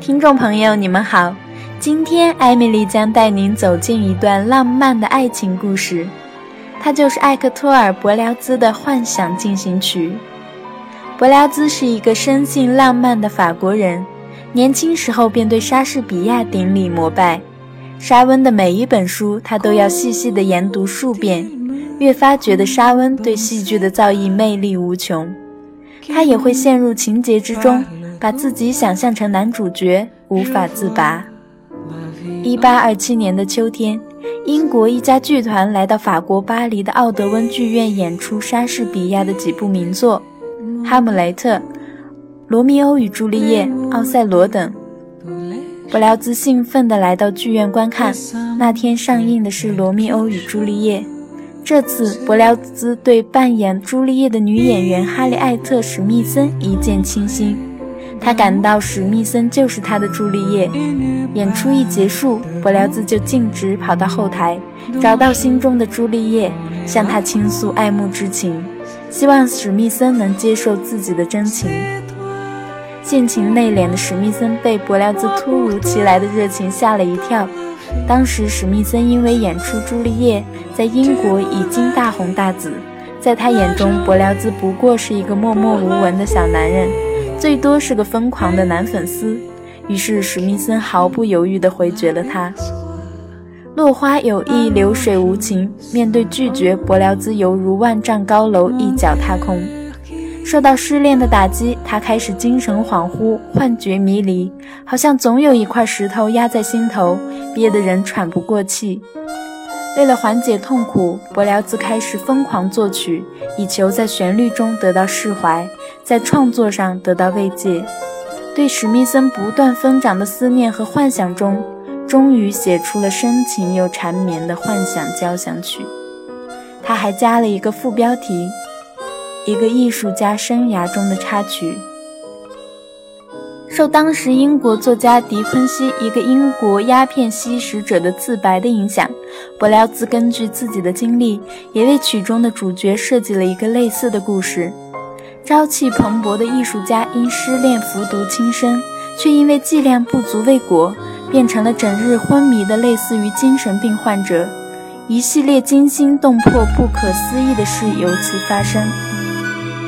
听众朋友，你们好，今天艾米丽将带您走进一段浪漫的爱情故事，它就是艾克托尔·伯辽兹的《幻想进行曲》。伯辽兹是一个生性浪漫的法国人，年轻时候便对莎士比亚顶礼膜拜，莎翁的每一本书他都要细细的研读数遍，越发觉得莎翁对戏剧的造诣魅力无穷。他也会陷入情节之中。把自己想象成男主角，无法自拔。一八二七年的秋天，英国一家剧团来到法国巴黎的奥德温剧院演出莎士比亚的几部名作，《哈姆雷特》《罗密欧与朱丽叶》《奥赛罗》等。布辽兹兴奋地来到剧院观看。那天上映的是《罗密欧与朱丽叶》。这次，伯辽兹对扮演朱丽叶的女演员哈利艾特·史密森一见倾心。他感到史密森就是他的朱丽叶。演出一结束，伯辽兹就径直跑到后台，找到心中的朱丽叶，向她倾诉爱慕之情，希望史密森能接受自己的真情。性情内敛的史密森被伯辽兹突如其来的热情吓了一跳。当时史密森因为演出朱丽叶，在英国已经大红大紫，在他眼中，伯辽兹不过是一个默默无闻的小男人。最多是个疯狂的男粉丝，于是史密森毫不犹豫地回绝了他。落花有意，流水无情。面对拒绝，伯辽兹犹如万丈高楼一脚踏空。受到失恋的打击，他开始精神恍惚、幻觉迷离，好像总有一块石头压在心头，憋得人喘不过气。为了缓解痛苦，伯辽兹开始疯狂作曲，以求在旋律中得到释怀，在创作上得到慰藉。对史密森不断疯长的思念和幻想中，终于写出了深情又缠绵的幻想交响曲。他还加了一个副标题：一个艺术家生涯中的插曲。受当时英国作家狄昆西一个英国鸦片吸食者的自白的影响，伯辽兹根据自己的经历，也为曲中的主角设计了一个类似的故事。朝气蓬勃的艺术家因失恋服毒轻生，却因为剂量不足未果，变成了整日昏迷的类似于精神病患者。一系列惊心动魄、不可思议的事由此发生。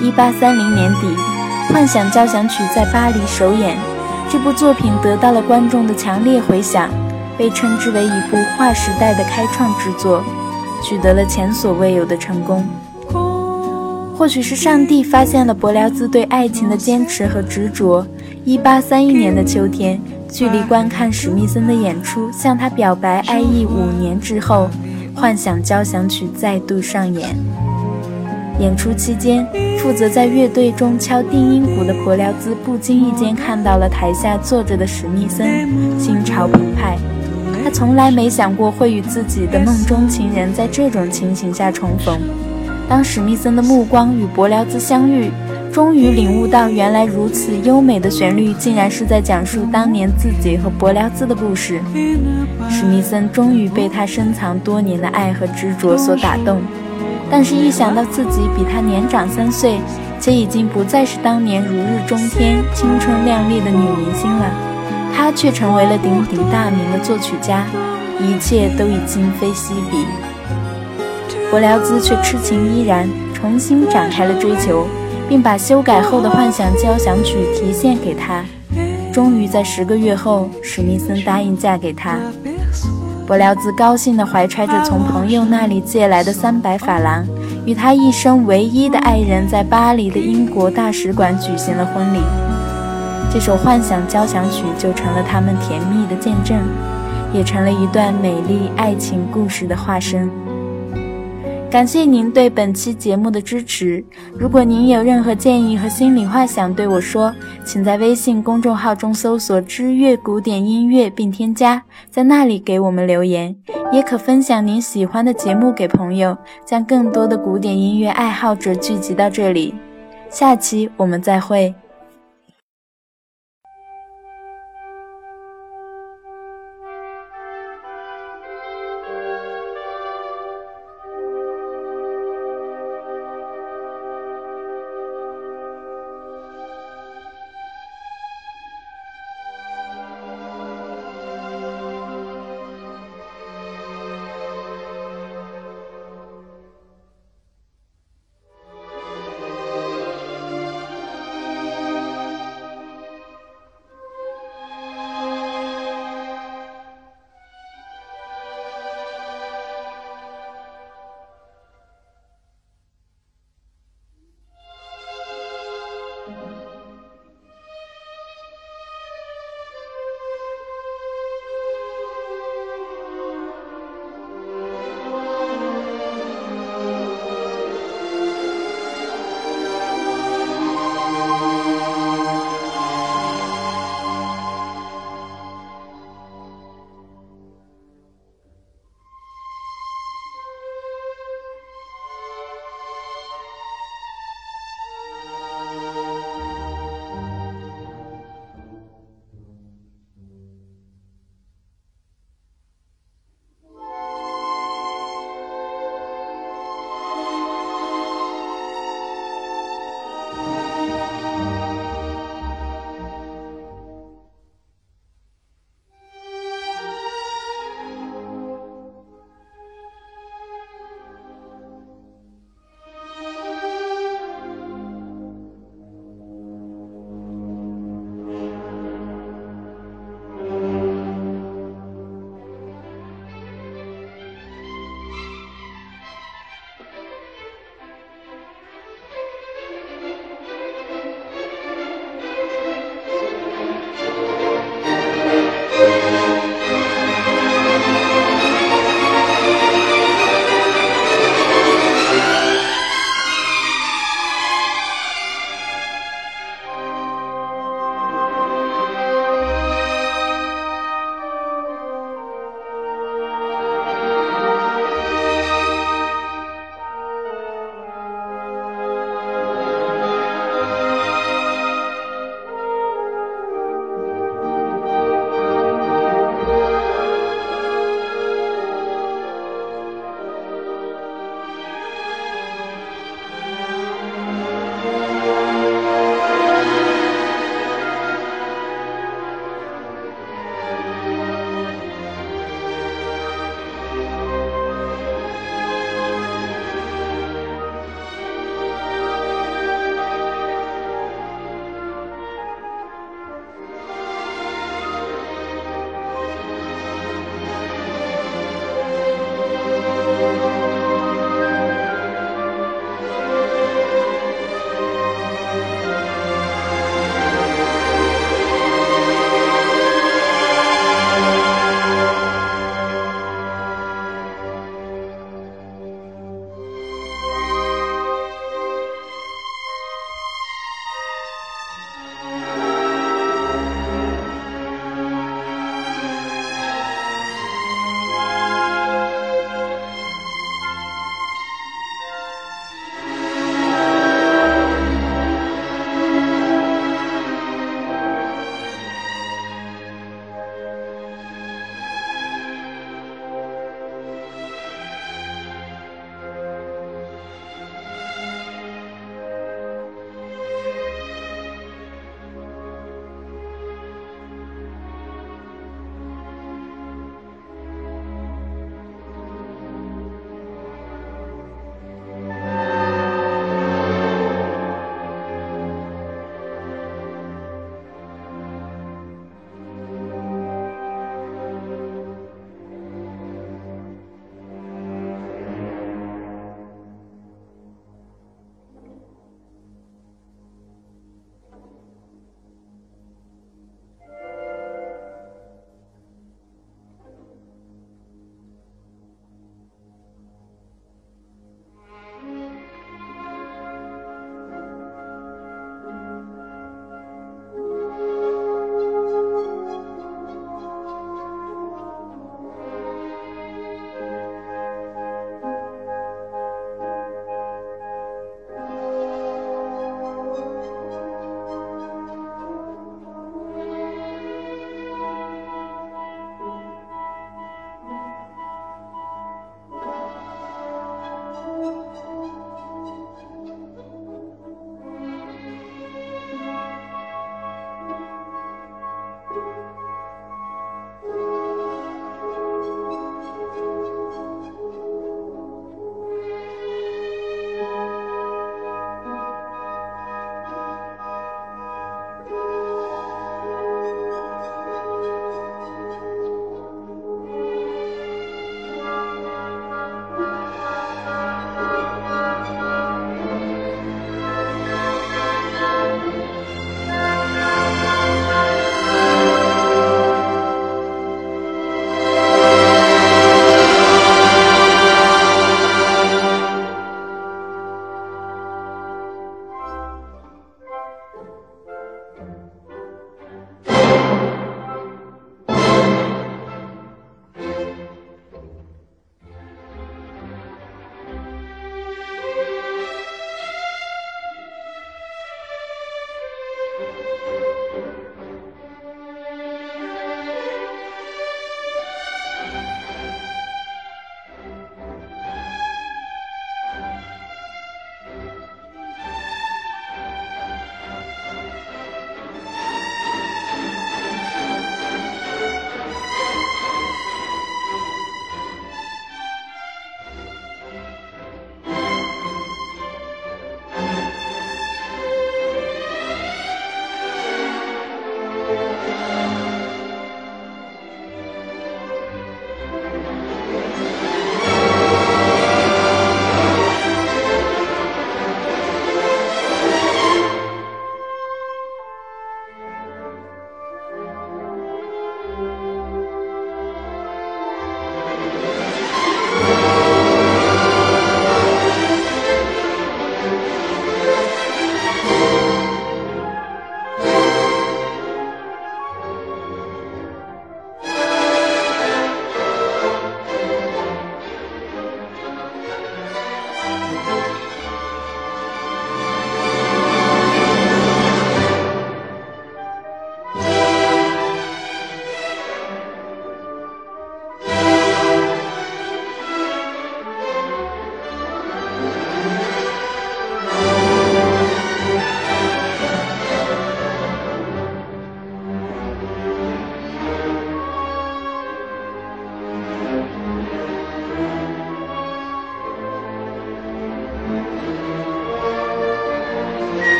一八三零年底。《幻想交响曲》在巴黎首演，这部作品得到了观众的强烈回响，被称之为一部划时代的开创之作，取得了前所未有的成功。或许是上帝发现了伯辽兹对爱情的坚持和执着。一八三一年的秋天，距离观看史密森的演出、向他表白爱意五年之后，《幻想交响曲》再度上演。演出期间，负责在乐队中敲定音鼓的伯辽兹不经意间看到了台下坐着的史密森，心潮澎湃。他从来没想过会与自己的梦中情人在这种情形下重逢。当史密森的目光与伯辽兹相遇，终于领悟到原来如此优美的旋律竟然是在讲述当年自己和伯辽兹的故事。史密森终于被他深藏多年的爱和执着所打动。但是，一想到自己比他年长三岁，且已经不再是当年如日中天、青春靓丽的女明星了，他却成为了鼎鼎大名的作曲家，一切都已今非昔比。伯辽兹却痴情依然，重新展开了追求，并把修改后的幻想交响曲提献给他。终于在十个月后，史密森答应嫁给他。伯辽兹高兴地怀揣着从朋友那里借来的三百法郎，与他一生唯一的爱人，在巴黎的英国大使馆举行了婚礼。这首幻想交响曲就成了他们甜蜜的见证，也成了一段美丽爱情故事的化身。感谢您对本期节目的支持。如果您有任何建议和心里话想对我说，请在微信公众号中搜索“知乐古典音乐”并添加，在那里给我们留言。也可分享您喜欢的节目给朋友，将更多的古典音乐爱好者聚集到这里。下期我们再会。